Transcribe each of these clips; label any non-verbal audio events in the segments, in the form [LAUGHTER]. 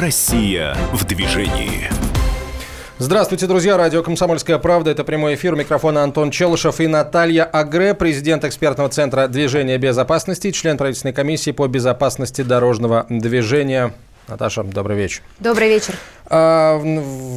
Россия в движении. Здравствуйте, друзья. Радио «Комсомольская правда». Это прямой эфир. Микрофона Антон Челышев и Наталья Агре, президент экспертного центра движения безопасности, член правительственной комиссии по безопасности дорожного движения. Наташа, добрый вечер. Добрый вечер. А,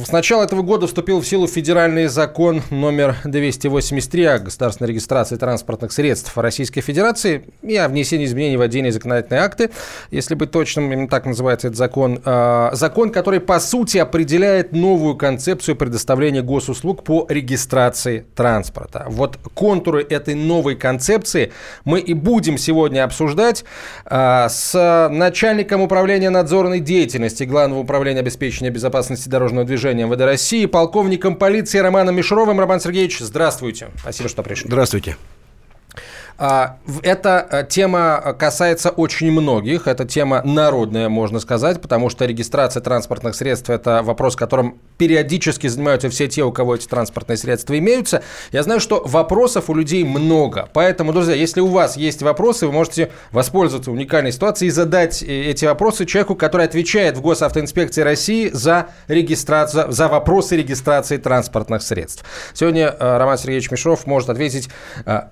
с начала этого года вступил в силу федеральный закон номер 283 о государственной регистрации транспортных средств Российской Федерации и о внесении изменений в отдельные законодательные акты. Если быть точным, именно так называется этот закон. А, закон, который, по сути, определяет новую концепцию предоставления госуслуг по регистрации транспорта. Вот контуры этой новой концепции мы и будем сегодня обсуждать а, с начальником управления надзорной деятельности Главного управления обеспечения безопасности безопасности дорожного движения МВД России, полковником полиции Романом Мишровым. Роман Сергеевич, здравствуйте. Спасибо, что пришли. Здравствуйте. А, эта э, тема касается очень многих. Это тема народная, можно сказать, потому что регистрация транспортных средств – это вопрос, которым периодически занимаются все те, у кого эти транспортные средства имеются. Я знаю, что вопросов у людей много. Поэтому, друзья, если у вас есть вопросы, вы можете воспользоваться уникальной ситуацией и задать э, эти вопросы человеку, который отвечает в Госавтоинспекции России за, регистрацию, за вопросы регистрации транспортных средств. Сегодня э, Роман Сергеевич Мишров может ответить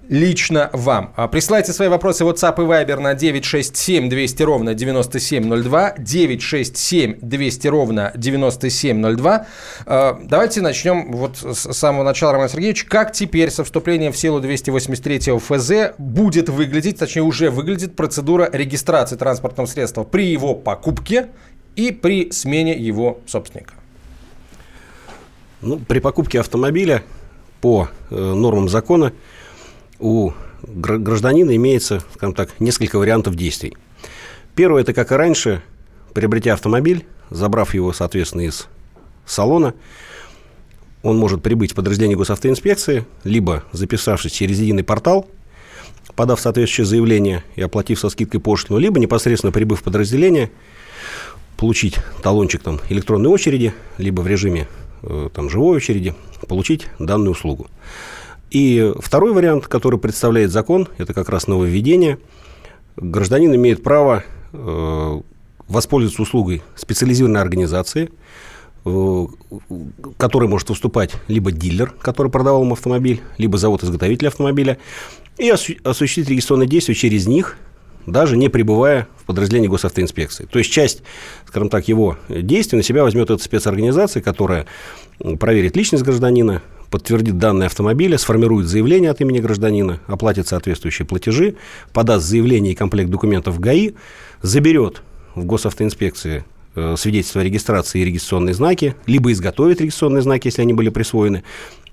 лично вам вам. А, присылайте свои вопросы в WhatsApp и Viber на 967 200 ровно 9702. 967 200 ровно 9702. А, давайте начнем вот с самого начала, Роман Сергеевич. Как теперь со вступлением в силу 283 ФЗ будет выглядеть, точнее уже выглядит процедура регистрации транспортного средства при его покупке и при смене его собственника? Ну, при покупке автомобиля по э, нормам закона у гражданина имеется, скажем так, несколько вариантов действий. Первое, это как и раньше, приобретя автомобиль, забрав его, соответственно, из салона, он может прибыть в подразделение госавтоинспекции, либо записавшись через единый портал, подав соответствующее заявление и оплатив со скидкой пошлину, либо непосредственно прибыв в подразделение, получить талончик там электронной очереди, либо в режиме э, там живой очереди, получить данную услугу. И второй вариант, который представляет закон, это как раз нововведение. Гражданин имеет право э, воспользоваться услугой специализированной организации, э, который может выступать либо дилер, который продавал ему автомобиль, либо завод-изготовитель автомобиля, и осуществить регистрационные действия через них, даже не пребывая в подразделении госавтоинспекции. То есть часть, скажем так, его действий на себя возьмет эта спецорганизация, которая проверит личность гражданина, подтвердит данные автомобиля, сформирует заявление от имени гражданина, оплатит соответствующие платежи, подаст заявление и комплект документов в ГАИ, заберет в госавтоинспекции свидетельство о регистрации и регистрационные знаки, либо изготовит регистрационные знаки, если они были присвоены,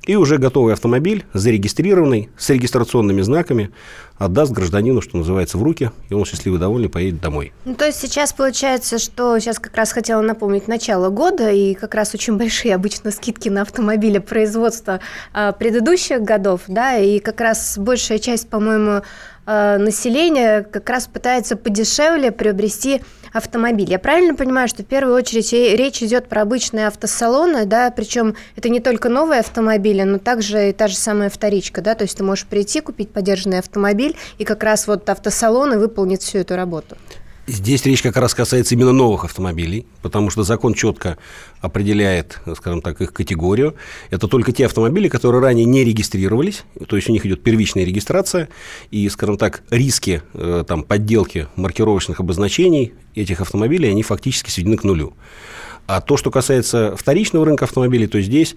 и уже готовый автомобиль, зарегистрированный, с регистрационными знаками, отдаст гражданину, что называется, в руки, и он счастливый, довольный поедет домой. Ну, то есть сейчас получается, что сейчас как раз хотела напомнить начало года, и как раз очень большие обычно скидки на автомобили производства а, предыдущих годов, да, и как раз большая часть, по-моему, а, населения как раз пытается подешевле приобрести автомобиль. Я правильно понимаю, что в первую очередь речь идет про обычные автосалоны, да, причем это не только новые автомобили, но также и та же самая вторичка, да, то есть ты можешь прийти, купить подержанный автомобиль, и как раз вот автосалоны выполнит всю эту работу. Здесь речь как раз касается именно новых автомобилей, потому что закон четко определяет, скажем так, их категорию. Это только те автомобили, которые ранее не регистрировались, то есть у них идет первичная регистрация, и, скажем так, риски э, там, подделки маркировочных обозначений этих автомобилей, они фактически сведены к нулю. А то, что касается вторичного рынка автомобилей, то здесь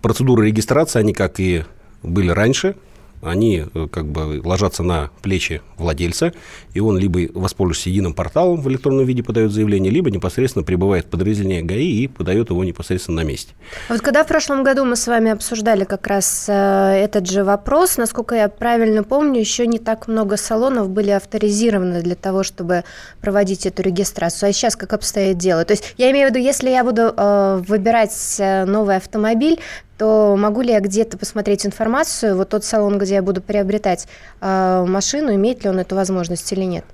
процедуры регистрации, они как и были раньше, они э, как бы ложатся на плечи владельца, и он либо воспользуется единым порталом в электронном виде подает заявление, либо непосредственно прибывает в подразделение ГАИ и подает его непосредственно на месте. Вот когда в прошлом году мы с вами обсуждали как раз э, этот же вопрос, насколько я правильно помню, еще не так много салонов были авторизированы для того, чтобы проводить эту регистрацию. А сейчас как обстоит дело? То есть я имею в виду, если я буду э, выбирать новый автомобиль, то могу ли я где-то посмотреть информацию, вот тот салон, где я буду приобретать э, машину, имеет ли он эту возможность или нет?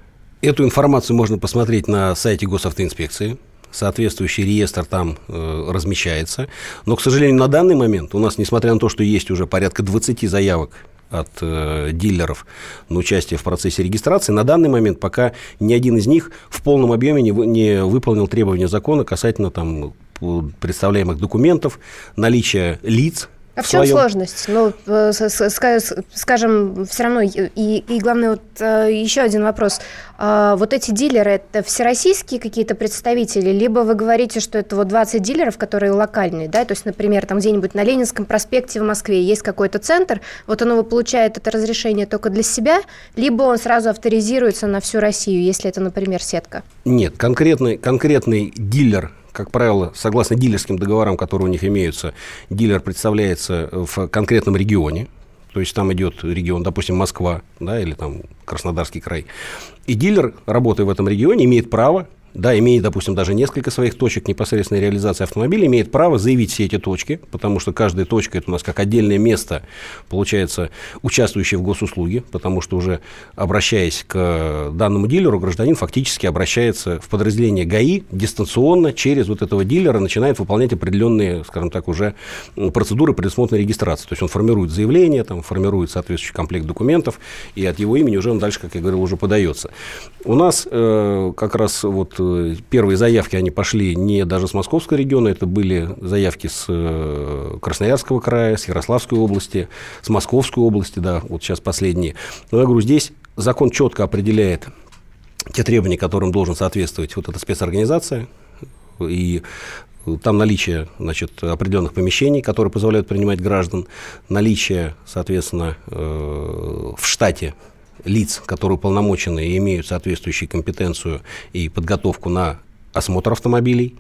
Эту информацию можно посмотреть на сайте госавтоинспекции. Соответствующий реестр там э, размещается. Но, к сожалению, на данный момент у нас, несмотря на то, что есть уже порядка 20 заявок от э, дилеров на участие в процессе регистрации. На данный момент пока ни один из них в полном объеме не, не выполнил требования закона касательно там, представляемых документов, наличия лиц, а в, чем своем... сложность? Ну, э, скажем, все равно, и, и главное, вот э, еще один вопрос. А, вот эти дилеры, это всероссийские какие-то представители, либо вы говорите, что это вот 20 дилеров, которые локальные, да, то есть, например, там где-нибудь на Ленинском проспекте в Москве есть какой-то центр, вот он его получает это разрешение только для себя, либо он сразу авторизируется на всю Россию, если это, например, сетка? Нет, конкретный, конкретный дилер как правило, согласно дилерским договорам, которые у них имеются, дилер представляется в конкретном регионе, то есть там идет регион, допустим, Москва, да, или там Краснодарский край. И дилер, работая в этом регионе, имеет право да, имеет, допустим, даже несколько своих точек непосредственной реализации автомобиля, имеет право заявить все эти точки, потому что каждая точка – это у нас как отдельное место, получается, участвующее в госуслуге, потому что уже обращаясь к данному дилеру, гражданин фактически обращается в подразделение ГАИ дистанционно через вот этого дилера, начинает выполнять определенные, скажем так, уже процедуры предусмотренной регистрации. То есть он формирует заявление, там, формирует соответствующий комплект документов, и от его имени уже он дальше, как я говорил, уже подается. У нас э, как раз вот первые заявки, они пошли не даже с Московского региона, это были заявки с э, Красноярского края, с Ярославской области, с Московской области, да, вот сейчас последние. Но я говорю, здесь закон четко определяет те требования, которым должен соответствовать вот эта спецорганизация, и там наличие значит, определенных помещений, которые позволяют принимать граждан, наличие, соответственно, э, в штате лиц, которые уполномочены и имеют соответствующую компетенцию и подготовку на осмотр автомобилей.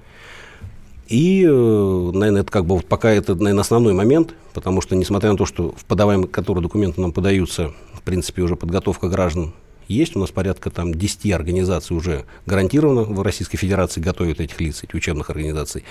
И, э, наверное, это как бы вот пока это, наверное, основной момент, потому что, несмотря на то, что в подаваемые, которые документы нам подаются, в принципе, уже подготовка граждан есть. У нас порядка там 10 организаций уже гарантированно в Российской Федерации готовят этих лиц, этих учебных организаций.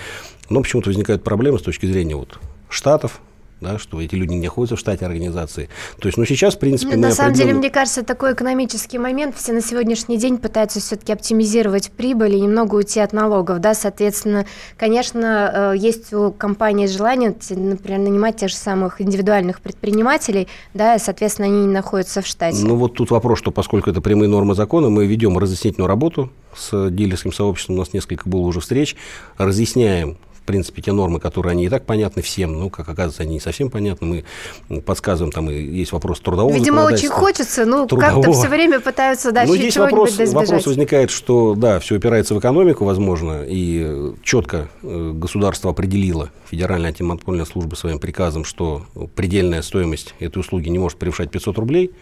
Но почему-то возникают проблемы с точки зрения вот штатов, да, что эти люди не находятся в штате организации. То есть, ну, сейчас, в принципе, ну, На самом определен... деле, мне кажется, такой экономический момент. Все на сегодняшний день пытаются все-таки оптимизировать прибыль и немного уйти от налогов, да, соответственно, конечно, э, есть у компании желание, например, нанимать тех же самых индивидуальных предпринимателей, да, и, соответственно, они не находятся в штате. Ну, вот тут вопрос, что поскольку это прямые нормы закона, мы ведем разъяснительную работу с дилерским сообществом, у нас несколько было уже встреч, разъясняем, принципе, те нормы, которые они и так понятны всем, ну, как оказывается, они не совсем понятны. Мы подсказываем, там и есть вопрос трудового Видимо, очень хочется, но как-то все время пытаются дальше ну, здесь вопрос, вопрос возникает, что, да, все опирается в экономику, возможно, и четко э, государство определило, Федеральная антимонопольная служба своим приказом, что предельная стоимость этой услуги не может превышать 500 рублей,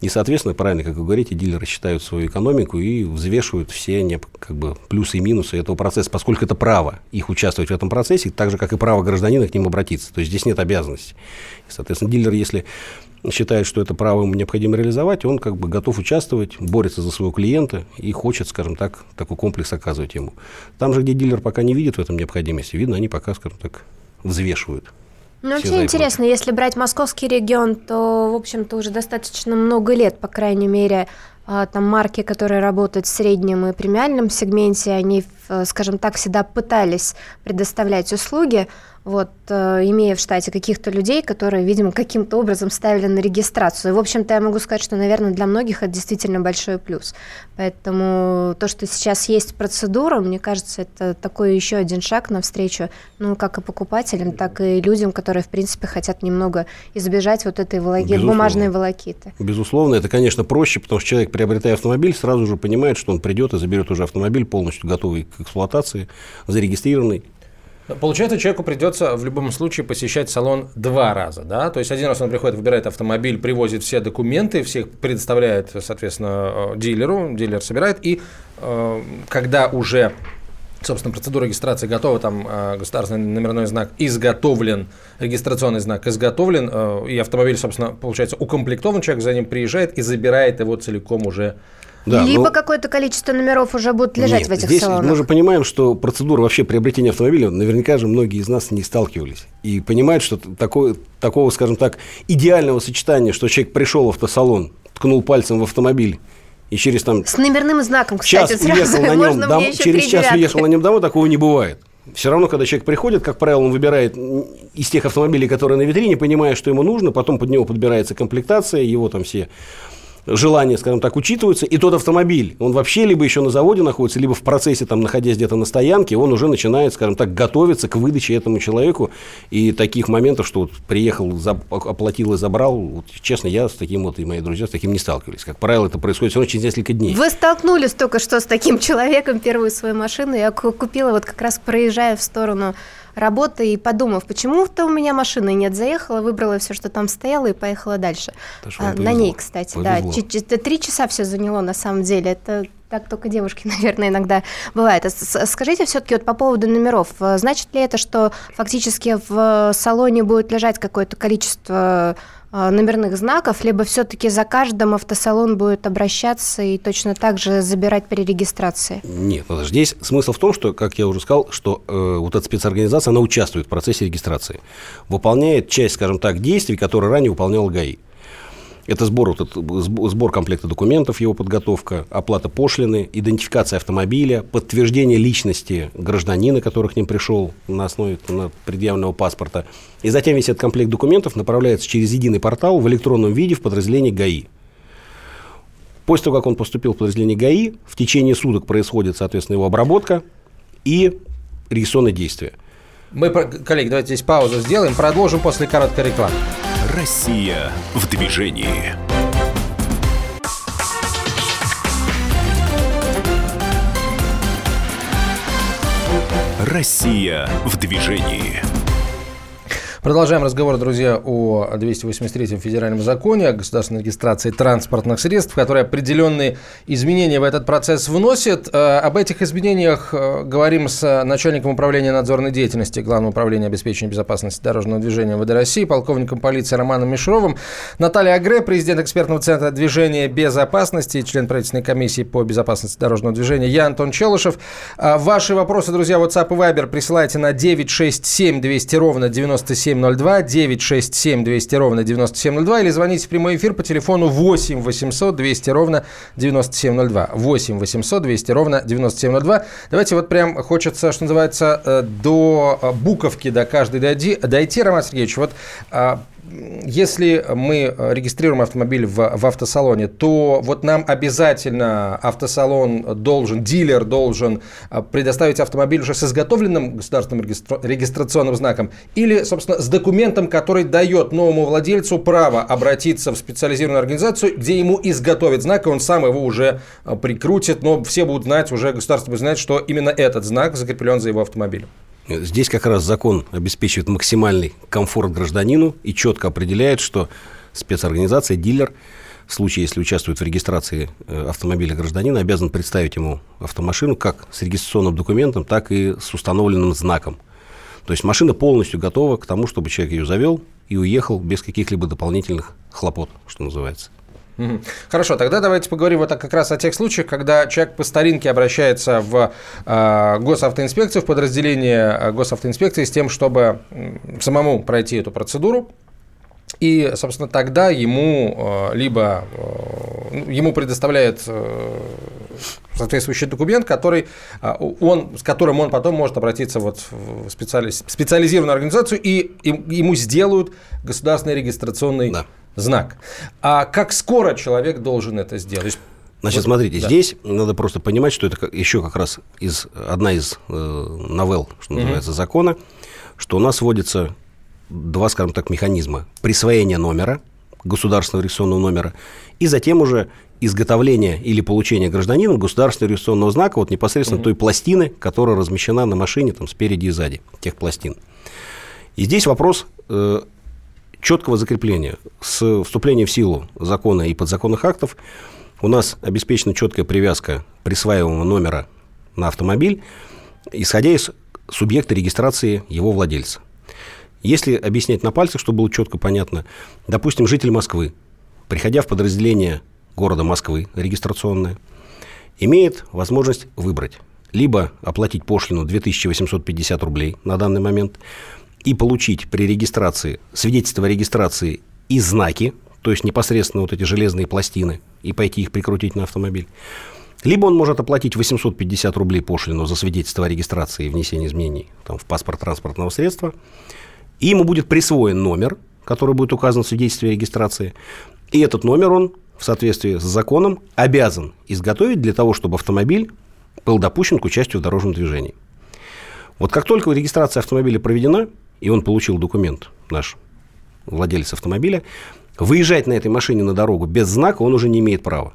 и, соответственно, правильно, как вы говорите, дилеры считают свою экономику и взвешивают все как бы, плюсы и минусы этого процесса, поскольку это право их участвовать в этом процессе, так же, как и право гражданина к ним обратиться. То есть здесь нет обязанности. И, соответственно, дилер, если считает, что это право ему необходимо реализовать, он как бы готов участвовать, борется за своего клиента и хочет, скажем так, такой комплекс оказывать ему. Там же, где дилер пока не видит в этом необходимости, видно, они пока, скажем так, взвешивают. Ну, вообще интересно, если брать московский регион, то, в общем-то, уже достаточно много лет, по крайней мере, а, там марки, которые работают в среднем и премиальном сегменте, они, скажем так, всегда пытались предоставлять услуги вот, э, имея в штате каких-то людей, которые, видимо, каким-то образом ставили на регистрацию. И, в общем-то, я могу сказать, что, наверное, для многих это действительно большой плюс. Поэтому то, что сейчас есть процедура, мне кажется, это такой еще один шаг навстречу, ну, как и покупателям, так и людям, которые, в принципе, хотят немного избежать вот этой волоки... бумажной волокиты. Безусловно, это, конечно, проще, потому что человек, приобретая автомобиль, сразу же понимает, что он придет и заберет уже автомобиль полностью готовый к эксплуатации, зарегистрированный, Получается, человеку придется в любом случае посещать салон два раза, да? То есть один раз он приходит, выбирает автомобиль, привозит все документы, всех предоставляет, соответственно, дилеру, дилер собирает, и э, когда уже собственно, процедура регистрации готова, там э, государственный номерной знак изготовлен, регистрационный знак изготовлен, э, и автомобиль, собственно, получается укомплектован, человек за ним приезжает и забирает его целиком уже да, Либо но... какое-то количество номеров уже будут лежать Нет, в этих здесь салонах. Мы же понимаем, что процедура вообще приобретения автомобиля, наверняка же многие из нас не сталкивались. И понимают, что такое, такого, скажем так, идеального сочетания, что человек пришел в автосалон, ткнул пальцем в автомобиль, и через там... С номерным знаком, кстати, час уехал на нем, дом, через час девятки. уехал на нем домой, такого не бывает. Все равно, когда человек приходит, как правило, он выбирает из тех автомобилей, которые на витрине, понимая, что ему нужно, потом под него подбирается комплектация, его там все желания, скажем так, учитываются, и тот автомобиль, он вообще либо еще на заводе находится, либо в процессе, там, находясь где-то на стоянке, он уже начинает, скажем так, готовиться к выдаче этому человеку. И таких моментов, что вот приехал, оплатил и забрал, вот, честно, я с таким вот, и мои друзья с таким не сталкивались. Как правило, это происходит все через несколько дней. Вы столкнулись только что с таким [LAUGHS] человеком, первую свою машину я купила, вот как раз проезжая в сторону работы и подумав, почему-то у меня машины нет, заехала, выбрала все, что там стояло и поехала дальше. А, на ней, кстати, повезло. да. Три часа все заняло на самом деле. Это так только девушки, [LAUGHS] наверное, иногда бывает. А скажите все-таки вот по поводу номеров. Э, значит ли это, что фактически в салоне будет лежать какое-то количество э, номерных знаков, либо все-таки за каждым автосалон будет обращаться и точно так же забирать при регистрации? Нет, здесь смысл в том, что, как я уже сказал, что э, вот эта спецорганизация, она участвует в процессе регистрации, выполняет часть, скажем так, действий, которые ранее выполнял ГАИ. Это сбор, вот, сбор комплекта документов, его подготовка, оплата пошлины, идентификация автомобиля, подтверждение личности гражданина, который к ним пришел на основе на предъявленного паспорта. И затем весь этот комплект документов направляется через единый портал в электронном виде в подразделение ГАИ. После того, как он поступил в подразделение ГАИ, в течение суток происходит, соответственно, его обработка и регистрационные действия. Мы, коллеги, давайте здесь паузу сделаем, продолжим после короткой рекламы. Россия в движении. Россия в движении. Продолжаем разговор, друзья, о 283-м федеральном законе о государственной регистрации транспортных средств, который определенные изменения в этот процесс вносит. Э, об этих изменениях э, говорим с начальником управления надзорной деятельности Главного управления обеспечения безопасности дорожного движения ВД России, полковником полиции Романом Мишровым. Наталья Агре, президент экспертного центра движения безопасности, член правительственной комиссии по безопасности дорожного движения. Я Антон Челышев. Э, ваши вопросы, друзья, WhatsApp и Viber присылайте на 967 200 ровно 97 9702, 967 200 ровно 9702 или звоните в прямой эфир по телефону 8 800 200 ровно 9702. 8 800 200 ровно 9702. Давайте вот прям хочется, что называется, э, до э, буковки до каждой дойти. Роман Сергеевич, вот а, если мы регистрируем автомобиль в, в автосалоне, то вот нам обязательно автосалон должен, дилер должен а, предоставить автомобиль уже с изготовленным государственным регистра- регистрационным знаком или, собственно, с документом, который дает новому владельцу право обратиться в специализированную организацию, где ему изготовят знак, и он сам его уже а, прикрутит, но все будут знать, уже государство будет знать, что именно этот знак закреплен за его автомобилем. Здесь как раз закон обеспечивает максимальный комфорт гражданину и четко определяет, что спецорганизация, дилер, в случае, если участвует в регистрации э, автомобиля гражданина, обязан представить ему автомашину как с регистрационным документом, так и с установленным знаком. То есть машина полностью готова к тому, чтобы человек ее завел и уехал без каких-либо дополнительных хлопот, что называется. Хорошо, тогда давайте поговорим вот как раз о тех случаях, когда человек по старинке обращается в э, госавтоинспекцию, в подразделение э, госавтоинспекции с тем, чтобы самому пройти эту процедуру. И, собственно, тогда ему э, либо э, ему предоставляет э, соответствующий документ, который он, с которым он потом может обратиться вот в специали, специализированную организацию, и ему сделают государственный регистрационный да знак. А как скоро человек должен это сделать? Значит, смотрите, да. здесь надо просто понимать, что это еще как раз из, одна из э, новелл, что называется, угу. закона, что у нас вводится два, скажем так, механизма. Присвоение номера, государственного регистрационного номера, и затем уже изготовление или получение гражданином государственного регистрационного знака вот непосредственно угу. той пластины, которая размещена на машине там спереди и сзади, тех пластин. И здесь вопрос э, четкого закрепления. С вступлением в силу закона и подзаконных актов у нас обеспечена четкая привязка присваиваемого номера на автомобиль, исходя из субъекта регистрации его владельца. Если объяснять на пальцах, чтобы было четко понятно, допустим, житель Москвы, приходя в подразделение города Москвы регистрационное, имеет возможность выбрать либо оплатить пошлину 2850 рублей на данный момент, и получить при регистрации свидетельство о регистрации и знаки, то есть непосредственно вот эти железные пластины, и пойти их прикрутить на автомобиль. Либо он может оплатить 850 рублей пошлину за свидетельство о регистрации и внесении изменений там, в паспорт транспортного средства, и ему будет присвоен номер, который будет указан в свидетельстве о регистрации, и этот номер он в соответствии с законом обязан изготовить для того, чтобы автомобиль был допущен к участию в дорожном движении. Вот как только регистрация автомобиля проведена, и он получил документ, наш владелец автомобиля, выезжать на этой машине на дорогу без знака он уже не имеет права.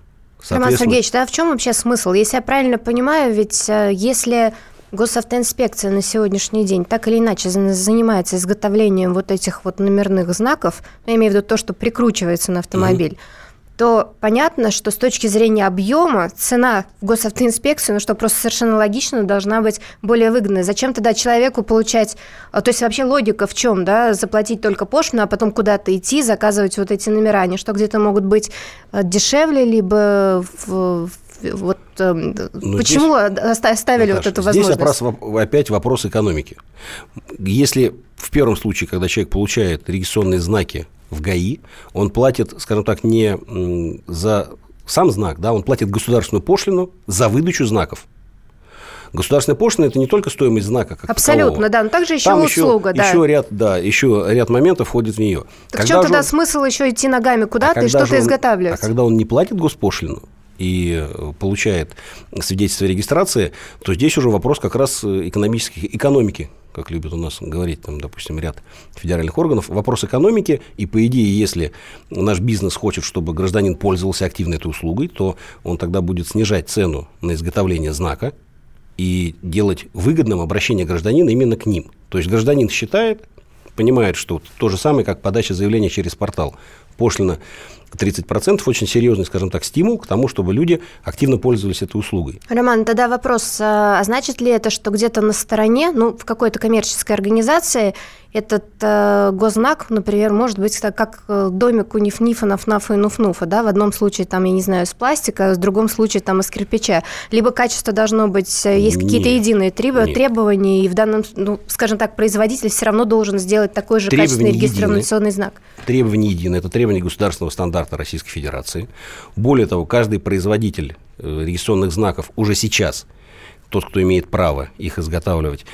Роман Сергеевич, да в чем вообще смысл? Если я правильно понимаю, ведь э, если госавтоинспекция на сегодняшний день так или иначе занимается изготовлением вот этих вот номерных знаков, ну, я имею в виду то, что прикручивается на автомобиль, mm-hmm то понятно, что с точки зрения объема цена в госавтоинспекцию, ну что просто совершенно логично, должна быть более выгодной. Зачем тогда человеку получать, а, то есть вообще логика в чем, да, заплатить только пошлину, а потом куда-то идти, заказывать вот эти номера, они что где-то могут быть э, дешевле, либо в, вот э, почему здесь, оставили Наташа, вот эту возможность? Здесь вопрос, опять вопрос экономики. Если в первом случае, когда человек получает регистрационные знаки в ГАИ, он платит, скажем так, не за сам знак, да, он платит государственную пошлину за выдачу знаков. Государственная пошлина – это не только стоимость знака, как Абсолютно, такового. да, но также еще Там услуга, еще, да. Еще ряд, да, еще ряд моментов входит в нее. Так когда в чем тогда он... смысл еще идти ногами куда-то а и что-то изготавливать? А когда он не платит госпошлину, и э, получает свидетельство о регистрации, то здесь уже вопрос как раз э, экономических, экономики, как любят у нас говорить, там, допустим, ряд федеральных органов, вопрос экономики, и по идее, если наш бизнес хочет, чтобы гражданин пользовался активно этой услугой, то он тогда будет снижать цену на изготовление знака и делать выгодным обращение гражданина именно к ним. То есть гражданин считает, понимает, что то же самое, как подача заявления через портал. Пошлина 30% очень серьезный, скажем так, стимул к тому, чтобы люди активно пользовались этой услугой. Роман, тогда вопрос, а, а значит ли это, что где-то на стороне, ну, в какой-то коммерческой организации этот э, гознак, например, может быть так, как э, домик у Ниф-Нифа, Наф-Нафа и Нуф-Нуфа, да, в одном случае там, я не знаю, из пластика, в другом случае там из кирпича. Либо качество должно быть, э, есть какие-то единые треб... требования, и в данном, ну, скажем так, производитель все равно должен сделать такой же требования качественный регистрационный знак. Требования единые, это требования государственного стандарта Российской Федерации. Более того, каждый производитель э, регистрационных знаков уже сейчас тот, кто имеет право их изготавливать,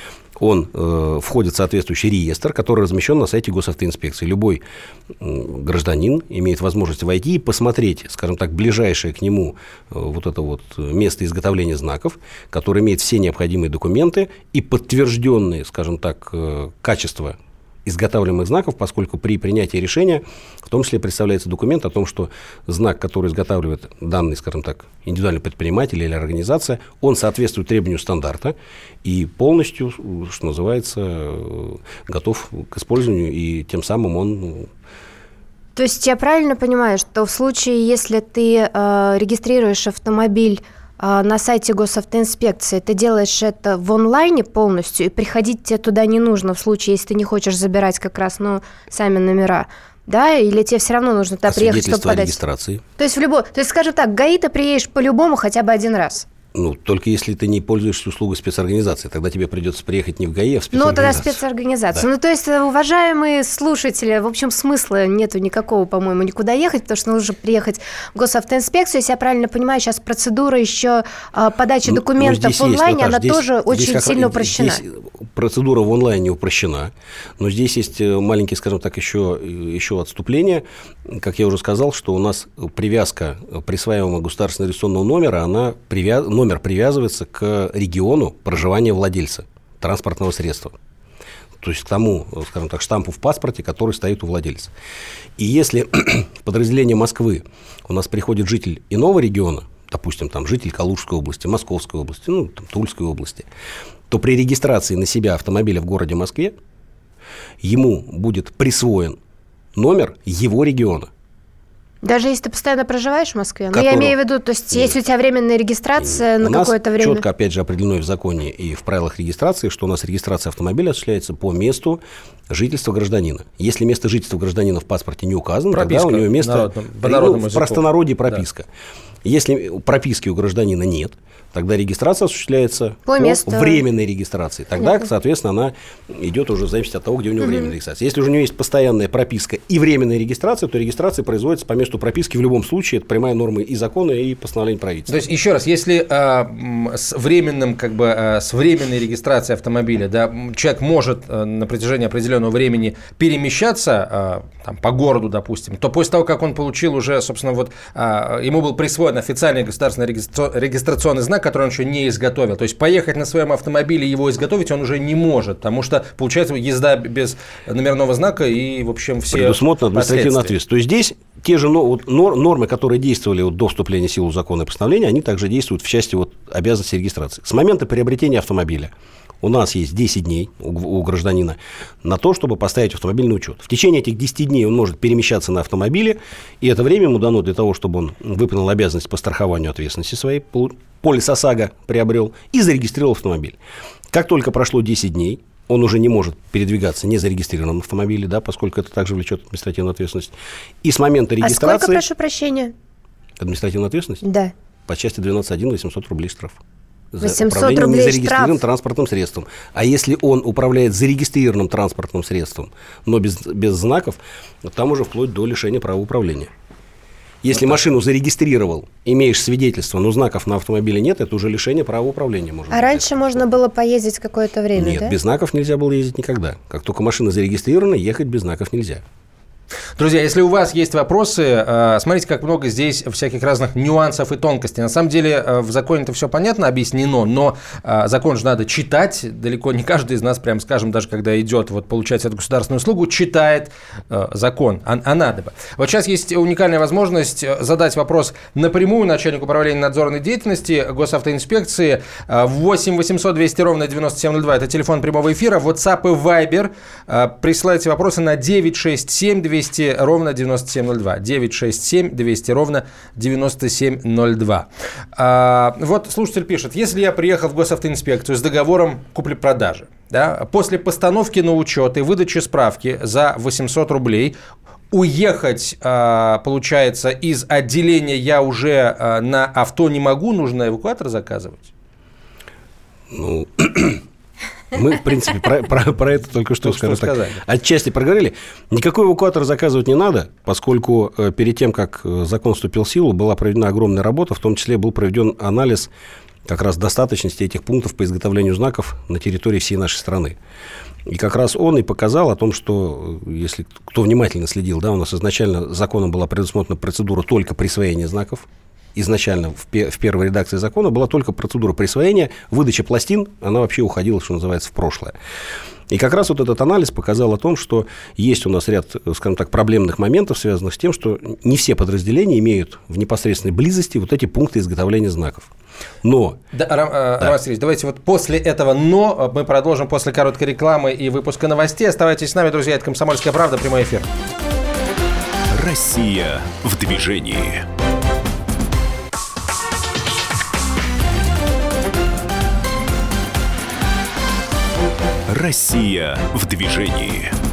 он э, входит в соответствующий реестр, который размещен на сайте госавтоинспекции. Любой э, гражданин имеет возможность войти и посмотреть, скажем так, ближайшее к нему э, вот это вот место изготовления знаков, которое имеет все необходимые документы и подтвержденные, скажем так, э, качество изготавливаемых знаков, поскольку при принятии решения в том числе представляется документ о том, что знак, который изготавливает данный, скажем так, индивидуальный предприниматель или организация, он соответствует требованию стандарта и полностью, что называется, готов к использованию, и тем самым он ну, то есть я правильно понимаю, что в случае, если ты э, регистрируешь автомобиль на сайте госавтоинспекции, ты делаешь это в онлайне полностью, и приходить тебе туда не нужно в случае, если ты не хочешь забирать как раз ну, сами номера. Да, или тебе все равно нужно туда а приехать, чтобы подать. регистрации. То есть в любой, то есть, скажем так, ГАИ ты приедешь по-любому хотя бы один раз. Ну, только если ты не пользуешься услугой спецорганизации, тогда тебе придется приехать не в ГАИ, а в спецорганизацию. Ну, тогда спецорганизация. Да. Ну, то есть, э, уважаемые слушатели, в общем, смысла нету никакого, по-моему, никуда ехать, потому что нужно приехать в госавтоинспекцию. Если я правильно понимаю, сейчас процедура еще а, подачи ну, документов ну, в онлайне, есть, Наташ, она здесь, тоже здесь очень сильно упрощена. Здесь процедура в онлайне упрощена, но здесь есть э, маленькие, скажем так, еще, еще отступление. Как я уже сказал, что у нас привязка присваиваемого государственного регистрационного номера, она привязана номер привязывается к региону проживания владельца транспортного средства. То есть к тому, скажем так, штампу в паспорте, который стоит у владельца. И если в [CLEARS THROAT] подразделение Москвы у нас приходит житель иного региона, допустим, там житель Калужской области, Московской области, ну, там, Тульской области, то при регистрации на себя автомобиля в городе Москве ему будет присвоен номер его региона – даже если ты постоянно проживаешь в Москве? Которого... Ну, я имею в виду, то есть, Нет. если у тебя временная регистрация Нет. на какое-то время... четко, опять же, определено в законе и в правилах регистрации, что у нас регистрация автомобиля осуществляется по месту жительства гражданина. Если место жительства гражданина в паспорте не указано, прописка, тогда у него место... Народном, по ну, в простонародье прописка. Да. Если прописки у гражданина нет, Тогда регистрация осуществляется По по, месту. временной регистрации. Тогда, Понятно. соответственно, она идет уже в зависимости от того, где у него временная регистрация. Если уже у него есть постоянная прописка и временная регистрация, то регистрация производится по месту прописки в любом случае. Это прямая норма и закона, и постановления То правительства. есть, еще раз, если м, с временным, как бы, а, с временной регистрацией автомобиля, да, человек может а, на протяжении определенного времени перемещаться а, там, по городу, допустим, то после того, как он получил уже, собственно, вот а, ему был присвоен официальный государственный регистра- регистрационный знак, который он еще не изготовил. То есть поехать на своем автомобиле и его изготовить он уже не может, потому что получается езда без номерного знака и, в общем, все предусмотрена административная ответственность. То есть здесь те же нормы, которые действовали вот до вступления в силу закона и постановления, они также действуют в части вот обязанности регистрации. С момента приобретения автомобиля у нас есть 10 дней у, у гражданина на то, чтобы поставить автомобиль на учет. В течение этих 10 дней он может перемещаться на автомобиле, и это время ему дано для того, чтобы он выполнил обязанность по страхованию ответственности своей, полис ОСАГО приобрел и зарегистрировал автомобиль. Как только прошло 10 дней, он уже не может передвигаться не зарегистрированном автомобиле, да, поскольку это также влечет административную ответственность. И с момента А сколько, регистрации прошу прощения? административная ответственность Да. по части 12.1 800 рублей штраф. За 800 управление рублей незарегистрированным штраф. транспортным средством. А если он управляет зарегистрированным транспортным средством, но без, без знаков, там уже вплоть до лишения права управления. Если машину зарегистрировал, имеешь свидетельство, но знаков на автомобиле нет, это уже лишение права управления может А быть. раньше можно было поездить какое-то время, Нет, да? без знаков нельзя было ездить никогда. Как только машина зарегистрирована, ехать без знаков нельзя. Друзья, если у вас есть вопросы, э, смотрите, как много здесь всяких разных нюансов и тонкостей. На самом деле э, в законе это все понятно объяснено, но э, закон же надо читать. Далеко не каждый из нас, прям скажем, даже когда идет вот, получать эту государственную услугу, читает закон. А, а надо бы. Вот сейчас есть уникальная возможность задать вопрос напрямую начальнику управления надзорной деятельности госавтоинспекции э, в 8 800 200 ровно 9702. Это телефон прямого эфира. WhatsApp и Viber. Присылайте вопросы на 967 200 ровно 9702. 967 200 ровно 9702. А, Вот слушатель пишет, если я приехал в госавтоинспекцию с договором купли-продажи, да, после постановки на учет и выдачи справки за 800 рублей Уехать, а, получается, из отделения я уже а, на авто не могу, нужно эвакуатор заказывать. Ну, [CLEARS THROAT] мы, в принципе, про, про- про это только что, скажем так, сказали. отчасти проговорили. Никакой эвакуатор заказывать не надо, поскольку э, перед тем, как э, закон вступил в силу, была проведена огромная работа, в том числе был проведен анализ как раз достаточности этих пунктов по изготовлению знаков на территории всей нашей страны. И как раз он и показал о том, что, э, если кто внимательно следил, да, у нас изначально законом была предусмотрена процедура только присвоения знаков. Изначально в, пе- в первой редакции закона была только процедура присвоения, выдача пластин, она вообще уходила, что называется, в прошлое. И как раз вот этот анализ показал о том, что есть у нас ряд, скажем так, проблемных моментов, связанных с тем, что не все подразделения имеют в непосредственной близости вот эти пункты изготовления знаков. Но Да, Ром- э, Роман Сергеевич, давайте вот после этого «но» мы продолжим после короткой рекламы и выпуска новостей. Оставайтесь с нами, друзья. Это «Комсомольская правда», прямой эфир. Россия в движении. Россия в движении.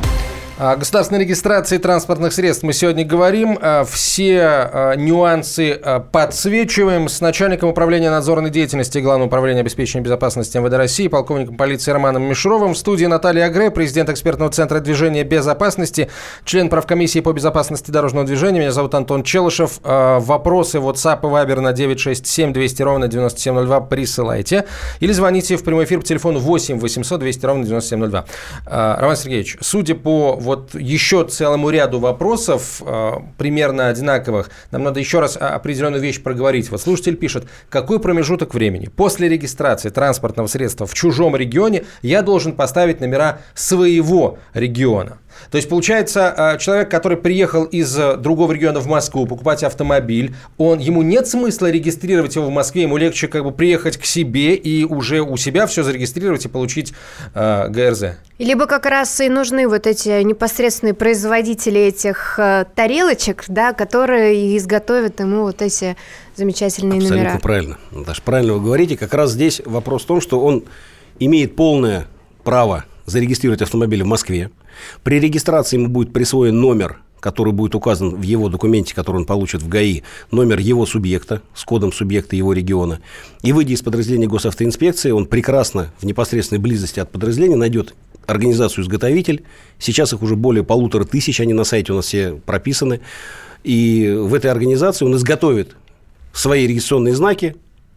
О государственной регистрации транспортных средств мы сегодня говорим. А, Все а, нюансы подсвечиваем с начальником управления надзорной деятельности Главного управления обеспечения безопасности МВД России, полковником полиции Романом Мишуровым. В студии Наталья Агре, президент экспертного центра движения безопасности, член правкомиссии по безопасности дорожного движения. Меня зовут Антон Челышев. Вопросы WhatsApp и Viber на 967 200 ровно 9702 присылайте. Или звоните в прямой эфир по телефону 8 800 200 ровно 9702. А, Роман Сергеевич, судя по вот еще целому ряду вопросов, а, примерно одинаковых, нам надо еще раз определенную вещь проговорить. Вот слушатель пишет, какой промежуток времени после регистрации транспортного средства в чужом регионе я должен поставить номера своего региона? То есть, получается, а, человек, который приехал из а, другого региона в Москву покупать автомобиль, он, ему нет смысла регистрировать его в Москве, ему легче как бы приехать к себе и уже у себя все зарегистрировать и получить а, ГРЗ. Либо как раз и нужны вот эти непосредственные производители этих э, тарелочек, да, которые изготовят ему вот эти замечательные Абсолютно номера. правильно. Наташа, правильно вы говорите. Как раз здесь вопрос в том, что он имеет полное право зарегистрировать автомобиль в Москве. При регистрации ему будет присвоен номер который будет указан в его документе, который он получит в ГАИ, номер его субъекта с кодом субъекта его региона. И выйдя из подразделения госавтоинспекции, он прекрасно в непосредственной близости от подразделения найдет организацию-изготовитель. Сейчас их уже более полутора тысяч, они на сайте у нас все прописаны. И в этой организации он изготовит свои регистрационные знаки,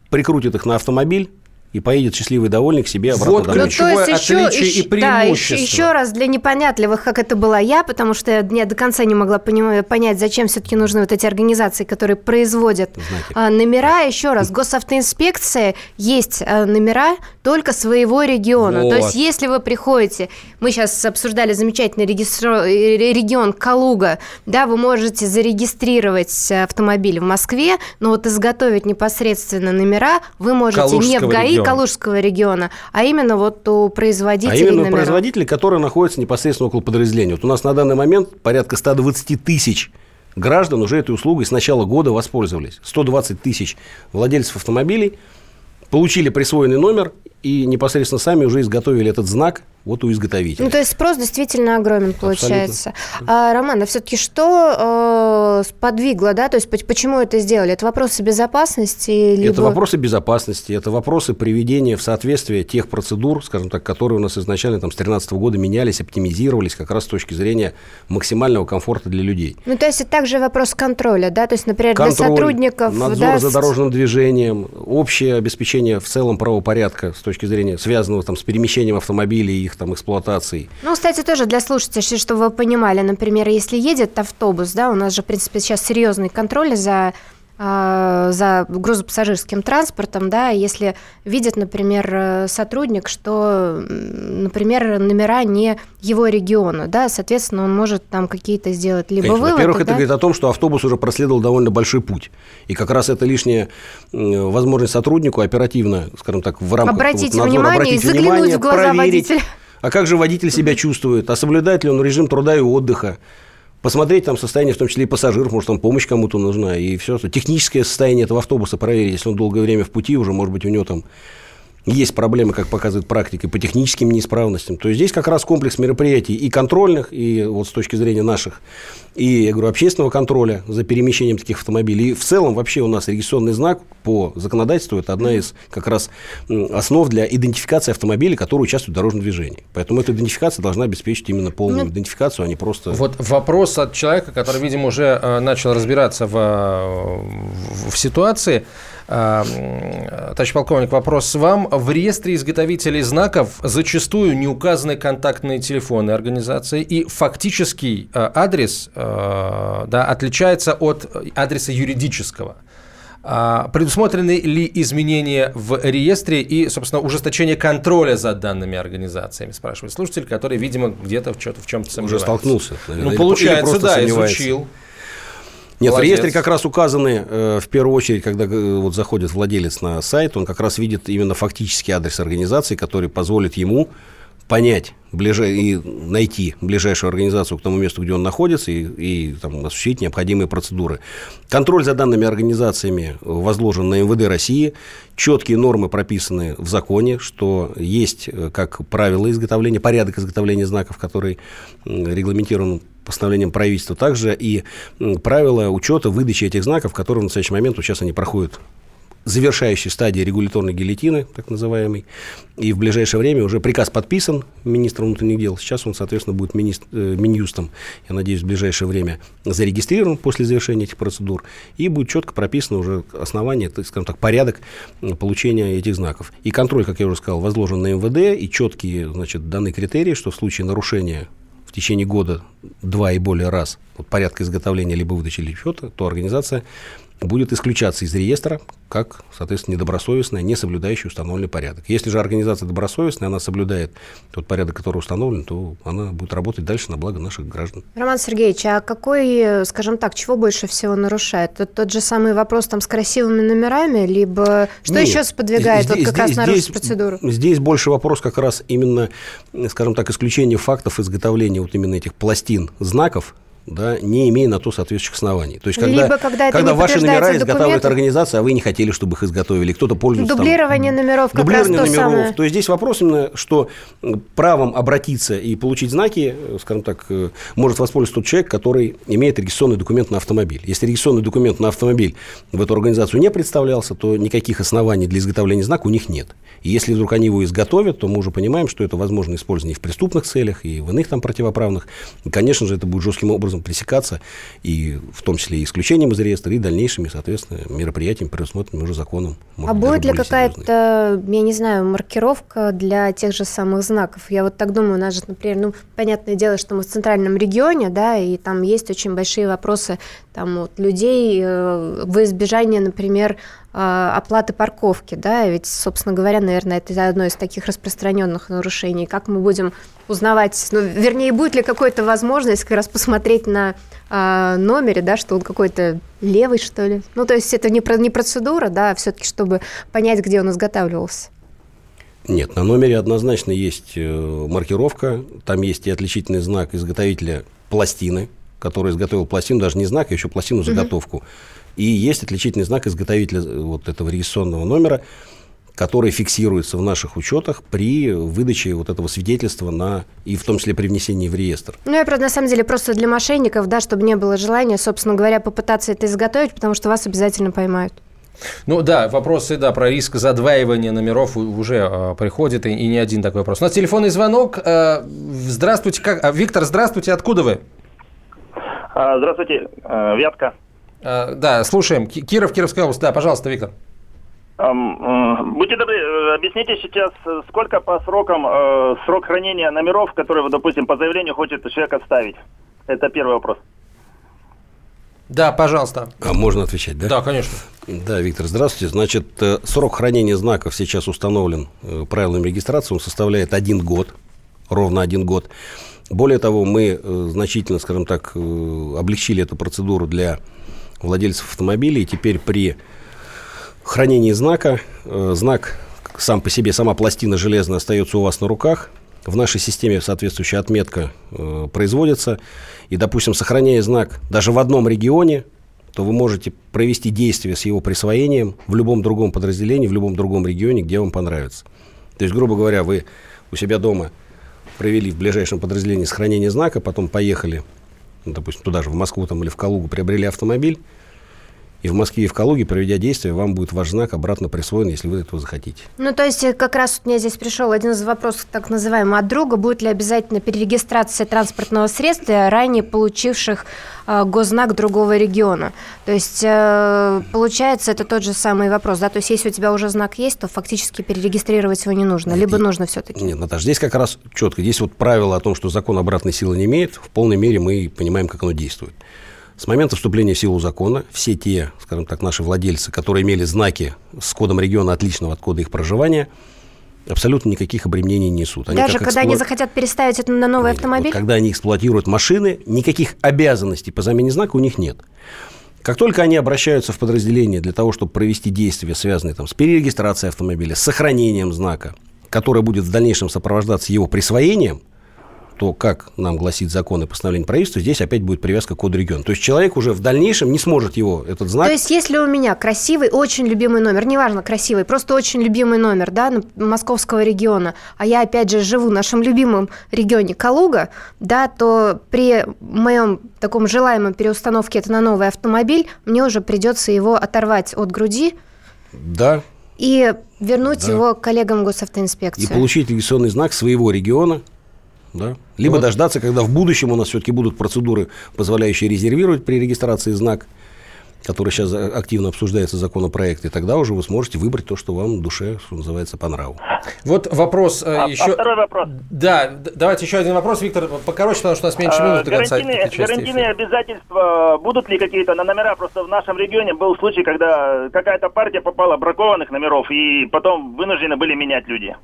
прикрутит их на автомобиль, и поедет счастливый довольный к себе обратно вот домой. ключевое ну, то есть еще, и преимущество. Да, еще, еще раз для непонятливых, как это была я, потому что я до конца не могла понимать, понять, зачем все-таки нужны вот эти организации, которые производят Знаки. а, номера. Еще раз, госавтоинспекция есть а, номера только своего региона. Вот. То есть если вы приходите, мы сейчас обсуждали замечательный регистро- э, регион Калуга, да, вы можете зарегистрировать автомобиль в Москве, но вот изготовить непосредственно номера вы можете не в Калужского ГАИ региона. Калужского региона, а именно вот у А производителей именно у номеров. производителей, которые находятся непосредственно около подразделения. Вот у нас на данный момент порядка 120 тысяч граждан уже этой услугой с начала года воспользовались. 120 тысяч владельцев автомобилей получили присвоенный номер и непосредственно сами уже изготовили этот знак вот у изготовителя. Ну, то есть спрос действительно огромен получается. А, Роман, а все-таки что э, сподвигло, да, то есть поч- почему это сделали? Это вопросы безопасности? Либо... Это вопросы безопасности, это вопросы приведения в соответствие тех процедур, скажем так, которые у нас изначально там, с 2013 года менялись, оптимизировались как раз с точки зрения максимального комфорта для людей. Ну, то есть это также вопрос контроля, да, то есть, например, Контроль, для сотрудников... надзор да, за дорожным движением, общее обеспечение в целом правопорядка с точки зрения связанного там, с перемещением автомобилей и их там, эксплуатацией. Ну, кстати, тоже для слушателей, чтобы вы понимали, например, если едет автобус, да, у нас же, в принципе, сейчас серьезный контроль за а, за грузопассажирским транспортом, да, если видит, например, сотрудник, что, например, номера не его региона, да, соответственно, он может там какие-то сделать либо Конечно. выводы, Во-первых, это да? говорит о том, что автобус уже проследовал довольно большой путь. И как раз это лишняя возможность сотруднику оперативно, скажем так, в рамках Обратить вот надзора внимание и обратить заглянуть внимание, в глаза проверить, водителя. А как же водитель себя чувствует? А соблюдает ли он режим труда и отдыха? Посмотреть там состояние, в том числе и пассажиров, может, там помощь кому-то нужна, и все. Техническое состояние этого автобуса проверить, если он долгое время в пути, уже, может быть, у него там есть проблемы, как показывает практика, по техническим неисправностям. То есть здесь как раз комплекс мероприятий и контрольных, и вот с точки зрения наших, и, я говорю, общественного контроля за перемещением таких автомобилей. И в целом вообще у нас регистрационный знак по законодательству – это одна из как раз основ для идентификации автомобилей, которые участвуют в дорожном движении. Поэтому эта идентификация должна обеспечить именно полную идентификацию, а не просто… Вот вопрос от человека, который, видимо, уже э, начал разбираться в, э, в, в ситуации. Э, Товарищ полковник, вопрос вам. В реестре изготовителей знаков зачастую не указаны контактные телефоны организации, и фактический э, адрес э, да, отличается от адреса юридического. А Предусмотрены ли изменения в реестре и, собственно, ужесточение контроля за данными организациями, спрашивает слушатель, который, видимо, где-то в, чем-то уже сомневается. столкнулся. наверное, Ну, получается, да, сомневается. изучил. Нет, Молодец. в реестре как раз указаны, э, в первую очередь, когда э, вот заходит владелец на сайт, он как раз видит именно фактический адрес организации, который позволит ему понять ближе, и найти ближайшую организацию к тому месту, где он находится, и, и там, осуществить необходимые процедуры. Контроль за данными организациями возложен на МВД России. Четкие нормы прописаны в законе, что есть э, как правило изготовления, порядок изготовления знаков, который регламентирован постановлением правительства, также и правила учета выдачи этих знаков, которые в настоящий момент, вот сейчас они проходят завершающей стадии регуляторной гильотины, так называемой, и в ближайшее время уже приказ подписан министром внутренних дел, сейчас он, соответственно, будет министр, э, Минюстом, я надеюсь, в ближайшее время зарегистрирован после завершения этих процедур, и будет четко прописано уже основание, так, скажем так, порядок получения этих знаков. И контроль, как я уже сказал, возложен на МВД, и четкие, значит, даны критерии, что в случае нарушения в течение года два и более раз вот, порядка изготовления либо выдачи или счета, то организация будет исключаться из реестра как, соответственно, недобросовестная, не соблюдающая установленный порядок. Если же организация добросовестная, она соблюдает тот порядок, который установлен, то она будет работать дальше на благо наших граждан. Роман Сергеевич, а какой, скажем так, чего больше всего нарушает? Тот, тот же самый вопрос там с красивыми номерами, либо что Нет, еще сподвигает вот здесь- как раз здесь- нарушить здесь- процедуру? Здесь больше вопрос как раз именно, скажем так, исключение фактов изготовления вот именно этих пластин знаков да, не имея на то соответствующих оснований. То есть, когда, Либо когда, это когда ваши номера изготавливает организация, а вы не хотели, чтобы их изготовили, кто-то пользуется там, Дублирование номеров как Дублирование раз то номеров. самое. То есть здесь вопрос именно, что правом обратиться и получить знаки, э, скажем так, э, может воспользоваться тот человек, который имеет регистрационный документ на автомобиль. Если регистрационный документ на автомобиль в эту организацию не представлялся, то никаких оснований для изготовления знака у них нет. И если вдруг они его изготовят, то мы уже понимаем, что это возможно использование и в преступных целях, и в иных там противоправных. И, конечно же, это будет жестким образом пресекаться, и в том числе и исключением из реестра, и дальнейшими, соответственно, мероприятиями, предусмотренными уже законом. А может, будет даже ли какая-то, я не знаю, маркировка для тех же самых знаков? Я вот так думаю, у нас же, например, ну, понятное дело, что мы в центральном регионе, да, и там есть очень большие вопросы там вот людей э, во избежание, например, оплаты парковки, да, ведь, собственно говоря, наверное, это одно из таких распространенных нарушений. Как мы будем узнавать, ну, вернее, будет ли какая-то возможность как раз посмотреть на э, номере, да, что он какой-то левый, что ли? Ну, то есть это не, не процедура, да, а все-таки, чтобы понять, где он изготавливался. Нет, на номере однозначно есть э, маркировка, там есть и отличительный знак изготовителя пластины, который изготовил пластину, даже не знак, а еще пластину заготовку. И есть отличительный знак изготовителя э, вот этого регистрационного номера, который фиксируется в наших учетах при выдаче вот этого свидетельства на, и в том числе при внесении в реестр. Ну, я, правда, на самом деле, просто для мошенников, да, чтобы не было желания, собственно говоря, попытаться это изготовить, потому что вас обязательно поймают. Ну да, вопросы, да, про риск задваивания номеров уже э, приходит, и, и не один такой вопрос. У нас телефонный звонок. Э, здравствуйте, как... а, Виктор, здравствуйте, откуда вы? А, Здравствуйте, э, Вятка. Э, да, слушаем. Ки- Киров, Кировская область. Да, пожалуйста, Виктор. Э, Будьте добры, э, объясните сейчас, сколько по срокам э, срок хранения номеров, которые, допустим, по заявлению хочет человек отставить? Это первый вопрос. Да, пожалуйста. А можно отвечать, да? Да, конечно. Да, Виктор, здравствуйте. Значит, срок хранения знаков сейчас установлен правилами регистрации. Он составляет один год, ровно один год. Более того, мы значительно, скажем так, облегчили эту процедуру для владельцев автомобилей. Теперь при хранении знака, э, знак сам по себе, сама пластина железная остается у вас на руках. В нашей системе соответствующая отметка э, производится. И, допустим, сохраняя знак даже в одном регионе, то вы можете провести действие с его присвоением в любом другом подразделении, в любом другом регионе, где вам понравится. То есть, грубо говоря, вы у себя дома провели в ближайшем подразделении сохранение знака, потом поехали, допустим, туда же, в Москву там, или в Калугу, приобрели автомобиль, и в Москве и в Калуге, проведя действие, вам будет ваш знак обратно присвоен, если вы этого захотите. Ну, то есть, э, как раз вот мне здесь пришел один из вопросов, так называемый, от друга, будет ли обязательно перерегистрация транспортного средства, ранее получивших э, госзнак другого региона? То есть, э, получается, это тот же самый вопрос, да? То есть, если у тебя уже знак есть, то фактически перерегистрировать его не нужно, либо Нет. нужно все-таки? Нет, Наташа, здесь как раз четко. Здесь вот правило о том, что закон обратной силы не имеет, в полной мере мы понимаем, как оно действует. С момента вступления в силу закона все те, скажем так, наши владельцы, которые имели знаки с кодом региона отличного от кода их проживания, абсолютно никаких обременений не несут. Они Даже когда они эксплуа- захотят переставить это на новый Нет, автомобиль? вот когда они эксплуатируют машины, никаких обязанностей по замене знака у них нет. Как только они обращаются в подразделение для того, чтобы провести действия, связанные там, с перерегистрацией автомобиля, с сохранением знака, которое будет в дальнейшем сопровождаться его присвоением, то, как нам гласит закон и постановление правительства, здесь опять будет привязка к коду региона. То есть человек уже в дальнейшем не сможет его, этот знак... То есть, если у меня красивый, очень любимый номер, неважно, красивый, просто очень любимый номер, да, московского региона, а я, опять же, живу в нашем любимом регионе Калуга, да, то при моем таком желаемом переустановке это на новый автомобиль, мне уже придется его оторвать от груди Да, и вернуть Да. его коллегам госавтоинспекции. и получить регистрационный знак своего региона, да? либо Вот. дождаться, когда в будущем у нас все-таки будут процедуры, позволяющие резервировать при регистрации знак, который сейчас активно обсуждается законопроект, и тогда уже вы сможете выбрать то, что вам в душе, что называется, по нраву. Вот вопрос э, А, а еще... второй вопрос. Да, давайте еще один вопрос, Виктор, покороче, потому что у нас меньше А, конца гарантийные, гарантийные обязательства будут ли какие-то на номера? Просто в нашем регионе был случай, когда какая-то партия попала бракованных номеров, и потом вынуждены были менять люди.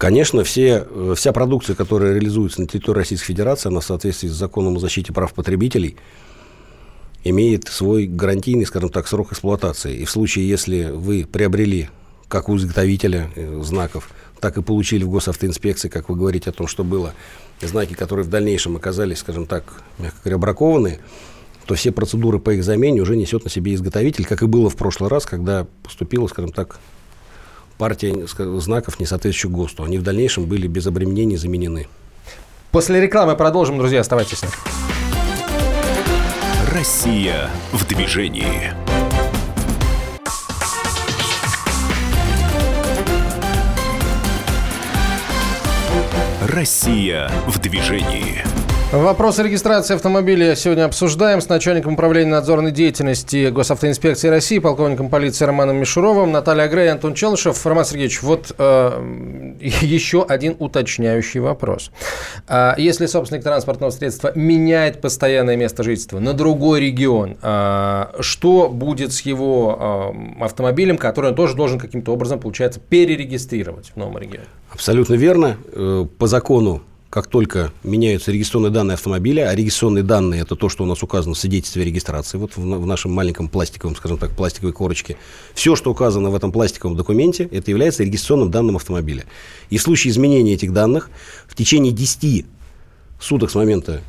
Конечно, все, э, вся продукция, которая реализуется на территории Российской Федерации, она в соответствии с законом о защите прав потребителей, имеет свой гарантийный, скажем так, срок эксплуатации. И в случае, если вы приобрели, как у изготовителя э, знаков, так и получили в госавтоинспекции, как вы говорите о том, что было, знаки, которые в дальнейшем оказались, скажем так, мягко говоря, бракованы, то все процедуры по их замене уже несет на себе изготовитель, как и было в прошлый раз, когда поступила, скажем так, партия знаков, не соответствующих ГОСТу. Они в дальнейшем были без обременений заменены. После рекламы продолжим, друзья, оставайтесь с нами. Россия в движении. Россия в движении. Вопросы регистрации автомобиля сегодня обсуждаем с начальником управления надзорной деятельности Госавтоинспекции России, полковником полиции Романом Мишуровым, Наталья Грей, Антон Челышев. Роман Сергеевич, вот э, [LAUGHS] еще один уточняющий вопрос. Э, если собственник транспортного средства меняет постоянное место жительства на другой регион, э, что будет с его э, автомобилем, который он тоже должен каким-то образом, получается, перерегистрировать в новом регионе? Абсолютно верно. Э, по закону как только меняются регистрационные данные автомобиля, а регистрационные данные – это то, что у нас указано в свидетельстве регистрации, вот в, в нашем маленьком пластиковом, скажем так, пластиковой корочке, все, что указано в этом пластиковом документе, это является регистрационным данным автомобиля. И в случае изменения этих данных в течение 10 суток с момента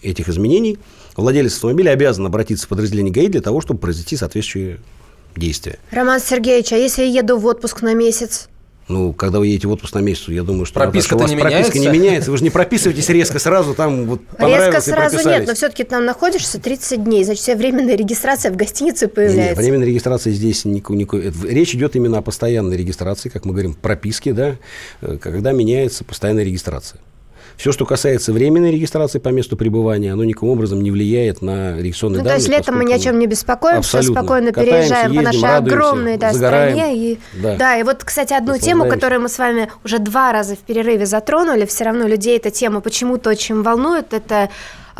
этих изменений владелец автомобиля обязан обратиться в подразделение ГАИ для того, чтобы произвести соответствующие действия. Роман Сергеевич, а если я еду в отпуск на месяц? Ну, когда вы едете в отпуск на месяц, я думаю, что прописка у вас не прописка меняется? не меняется. Вы же не прописываетесь резко сразу, там вот Резко сразу нет, но все-таки там находишься 30 дней, значит, вся временная регистрация в гостинице появляется. Нет, временная регистрация здесь никакой, никакой... Речь идет именно о постоянной регистрации, как мы говорим, прописки, да, э, когда меняется постоянная регистрация. Все, что касается временной регистрации по месту пребывания, оно никаким образом не влияет на регистрационные ну, данные. То есть летом мы ни о чем не беспокоимся, абсолютно. спокойно Катаемся, переезжаем ездим, по нашей радуемся, огромной да, стране. И, да. да, и вот, кстати, одну тему, которую мы с вами уже два раза в перерыве затронули, все равно людей эта тема почему-то очень волнует, это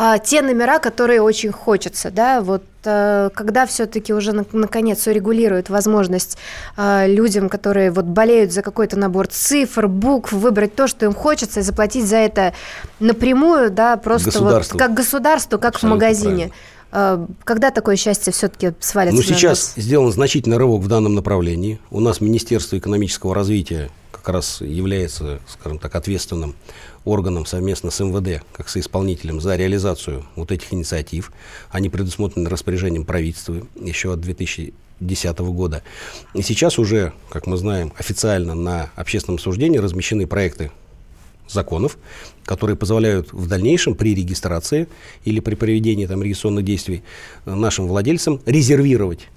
а, те номера, которые очень хочется, да, вот а, когда все-таки уже на, наконец урегулируют возможность а, людям, которые вот болеют за какой-то набор цифр, букв, выбрать то, что им хочется, и заплатить за это напрямую, да, просто вот как государство, как Абсолютно в магазине. Правильно. Когда такое счастье все-таки свалится? Ну, сейчас сделан значительный рывок в данном направлении. У нас Министерство экономического развития как раз является, скажем так, ответственным органам совместно с МВД, как соисполнителем, за реализацию вот этих инициатив. Они предусмотрены распоряжением правительства еще от 2010 года. И сейчас уже, как мы знаем, официально на общественном суждении размещены проекты законов, которые позволяют в дальнейшем при регистрации или при проведении там, регистрационных действий нашим владельцам резервировать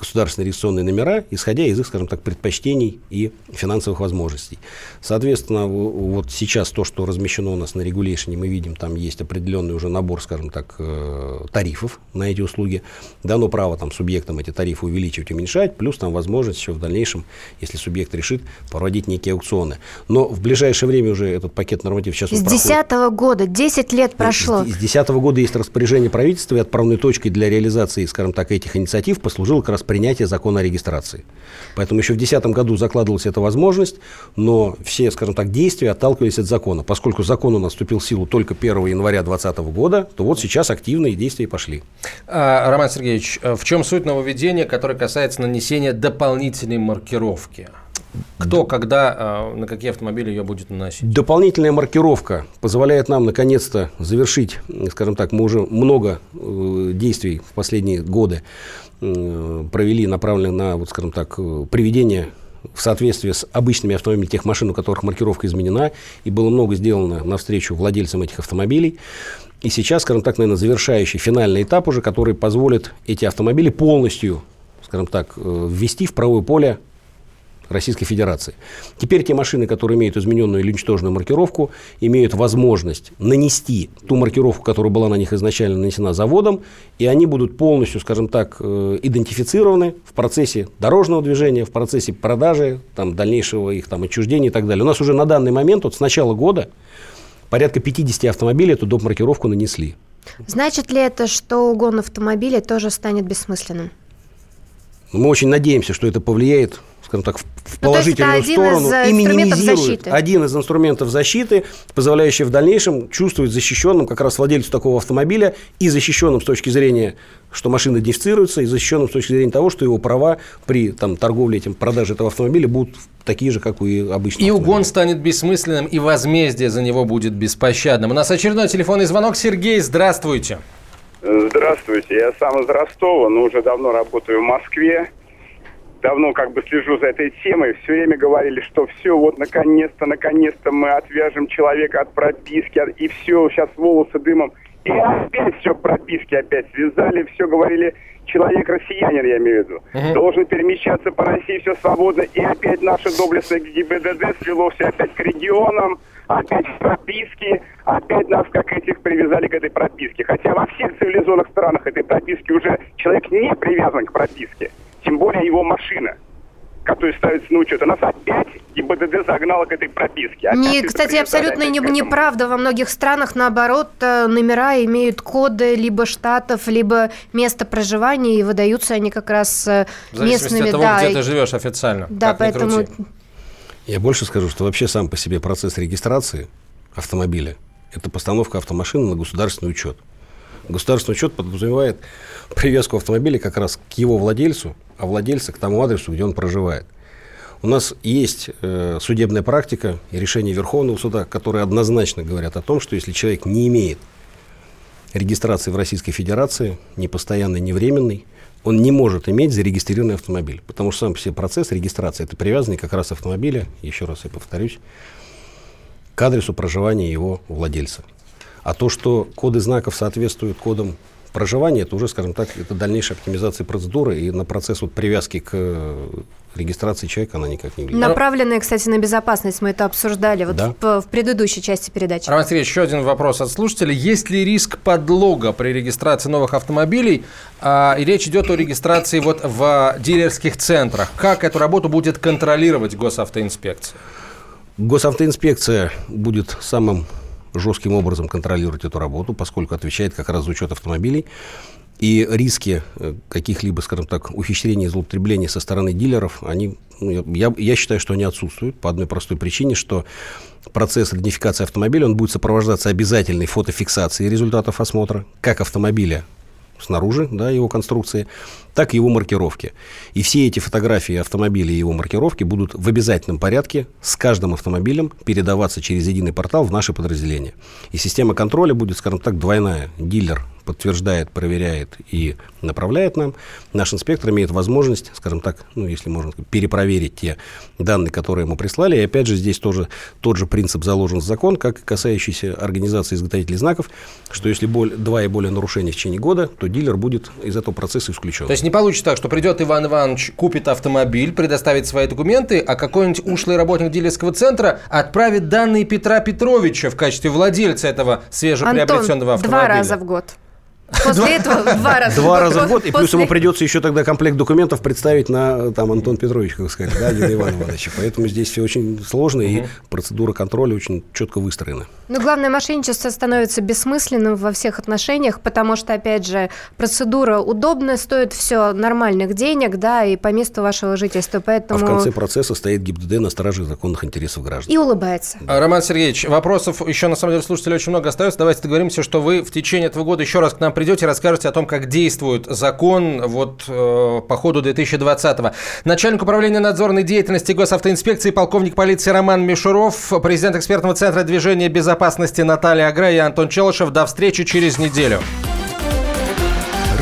государственные регистрационные номера, исходя из их, скажем так, предпочтений и финансовых возможностей. Соответственно, вот сейчас то, что размещено у нас на регулейшне, мы видим, там есть определенный уже набор, скажем так, э, тарифов на эти услуги. Дано право там субъектам эти тарифы увеличивать, уменьшать, плюс там возможность еще в дальнейшем, если субъект решит, проводить некие аукционы. Но в ближайшее время уже этот пакет норматив сейчас... С 2010 года, 10 лет прошло. С 2010 года есть распоряжение правительства, и отправной точкой для реализации, скажем так, этих инициатив послужил как раз принятия закона о регистрации. Поэтому еще в 2010 году закладывалась эта возможность, но все, скажем так, действия отталкивались от закона. Поскольку закон у нас вступил в силу только 1 января 2020 года, то вот сейчас активные действия пошли. А, Роман Сергеевич, в чем суть нововведения, которое касается нанесения дополнительной маркировки? Кто, когда, а, на какие автомобили ее будет наносить? Дополнительная маркировка позволяет нам наконец-то завершить, скажем так, мы уже много э, действий в последние годы Э, провели, направленные на, вот, скажем так, э, приведение в соответствии с обычными автомобилями тех машин, у которых маркировка изменена, и было много сделано навстречу владельцам этих автомобилей. И сейчас, скажем так, наверное, завершающий финальный этап уже, который позволит эти автомобили полностью, скажем так, э, ввести в правое поле Российской Федерации. Теперь те машины, которые имеют измененную или уничтоженную маркировку, имеют возможность нанести ту маркировку, которая была на них изначально нанесена заводом, и они будут полностью, скажем так, э, идентифицированы в процессе дорожного движения, в процессе продажи, там, дальнейшего их там, отчуждения и так далее. У нас уже на данный момент, вот с начала года, порядка 50 автомобилей эту доп. маркировку нанесли. Значит ли это, что угон автомобиля тоже станет бессмысленным? Мы очень надеемся, что это повлияет скажем так, в положительную ну, сторону из и минимизирует защиты. один из инструментов защиты, позволяющий в дальнейшем чувствовать защищенным как раз владельцу такого автомобиля и защищенным с точки зрения, что машина идентифицируется, и защищенным с точки зрения того, что его права при там, торговле этим, продаже этого автомобиля будут такие же, как и обычно. И угон станет бессмысленным, и возмездие за него будет беспощадным. У нас очередной телефонный звонок. Сергей, здравствуйте. Здравствуйте, я сам из Ростова, но уже давно работаю в Москве. Давно как бы слежу за этой темой. Все время говорили, что все, вот наконец-то, наконец-то мы отвяжем человека от прописки, и все, сейчас волосы дымом. И опять все прописки опять связали, все говорили, человек россиянин, я имею в виду, угу. должен перемещаться по России все свободно. И опять наше доблестное ГИБДД свело все опять к регионам, опять прописки, опять нас как этих привязали к этой прописке. Хотя во всех цивилизованных странах этой прописки уже человек не привязан к прописке, тем более его машина который ставится на учет. А нас опять ГИБДД загнала к этой прописке. Опять не, кстати, абсолютно не, неправда. Во многих странах, наоборот, э, номера имеют коды либо штатов, либо место проживания, и выдаются они как раз э, В местными. от того, да, где ты живешь официально. Да, поэтому... Я больше скажу, что вообще сам по себе процесс регистрации автомобиля – это постановка автомашины на государственный учет. Государственный учет подразумевает привязку автомобиля как раз к его владельцу, а владельца к тому адресу, где он проживает. У нас есть э, судебная практика и решения Верховного суда, которые однозначно говорят о том, что если человек не имеет регистрации в Российской Федерации, ни постоянной, ни временной, он не может иметь зарегистрированный автомобиль. Потому что сам все процесс регистрации – это привязанный как раз автомобиля, еще раз я повторюсь, к адресу проживания его владельца. А то, что коды знаков соответствуют кодам проживания, это уже, скажем так, это дальнейшая оптимизация процедуры, и на процесс вот привязки к э, регистрации человека она никак не влияет. Направленная, кстати, на безопасность, мы это обсуждали вот да. в, в предыдущей части передачи. Роман Сергеевич, еще один вопрос от слушателя. Есть ли риск подлога при регистрации новых автомобилей? А, и речь идет о регистрации вот в дилерских центрах. Как эту работу будет контролировать госавтоинспекция? Госавтоинспекция будет самым жестким образом контролировать эту работу, поскольку отвечает как раз за учет автомобилей. И риски э, каких-либо, скажем так, ухищрений и злоупотреблений со стороны дилеров, они, ну, я, я считаю, что они отсутствуют по одной простой причине, что процесс идентификации автомобиля, он будет сопровождаться обязательной фотофиксацией результатов осмотра, как автомобиля снаружи, да, его конструкции, так и его маркировки. И все эти фотографии автомобиля и его маркировки будут в обязательном порядке с каждым автомобилем передаваться через единый портал в наши подразделения. И система контроля будет, скажем так, двойная. Дилер подтверждает, проверяет и направляет нам. Наш инспектор имеет возможность, скажем так, ну, если можно, перепроверить те данные, которые ему прислали. И опять же, здесь тоже тот же принцип заложен в закон, как касающийся организации изготовителей знаков, что если боль, два и более нарушений в течение года, то дилер будет из этого процесса исключен. То есть не получится так, что придет Иван Иванович, купит автомобиль, предоставит свои документы, а какой-нибудь ушлый работник дилерского центра отправит данные Петра Петровича в качестве владельца этого свежеприобретенного Антон, автомобиля. два раза в год. После этого два раза Два раза в год, и плюс ему придется еще тогда комплект документов представить на там Антон Петрович, как сказать, да, не Иван Иванович. Поэтому здесь все очень сложно, и процедура контроля очень четко выстроена. Но главное, мошенничество становится бессмысленным во всех отношениях, потому что, опять же, процедура удобная, стоит все нормальных денег, да, и по месту вашего жительства, поэтому... А в конце процесса стоит ГИБДД на страже законных интересов граждан. И улыбается. Да. Роман Сергеевич, вопросов еще, на самом деле, слушателей очень много остается. Давайте договоримся, что вы в течение этого года еще раз к нам придете, расскажете о том, как действует закон вот э, по ходу 2020-го. Начальник управления надзорной деятельности госавтоинспекции, полковник полиции Роман Мишуров, президент экспертного центра движения безопасности Наталья Агра и Антон Челышев. До встречи через неделю.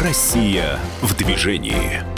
Россия в движении.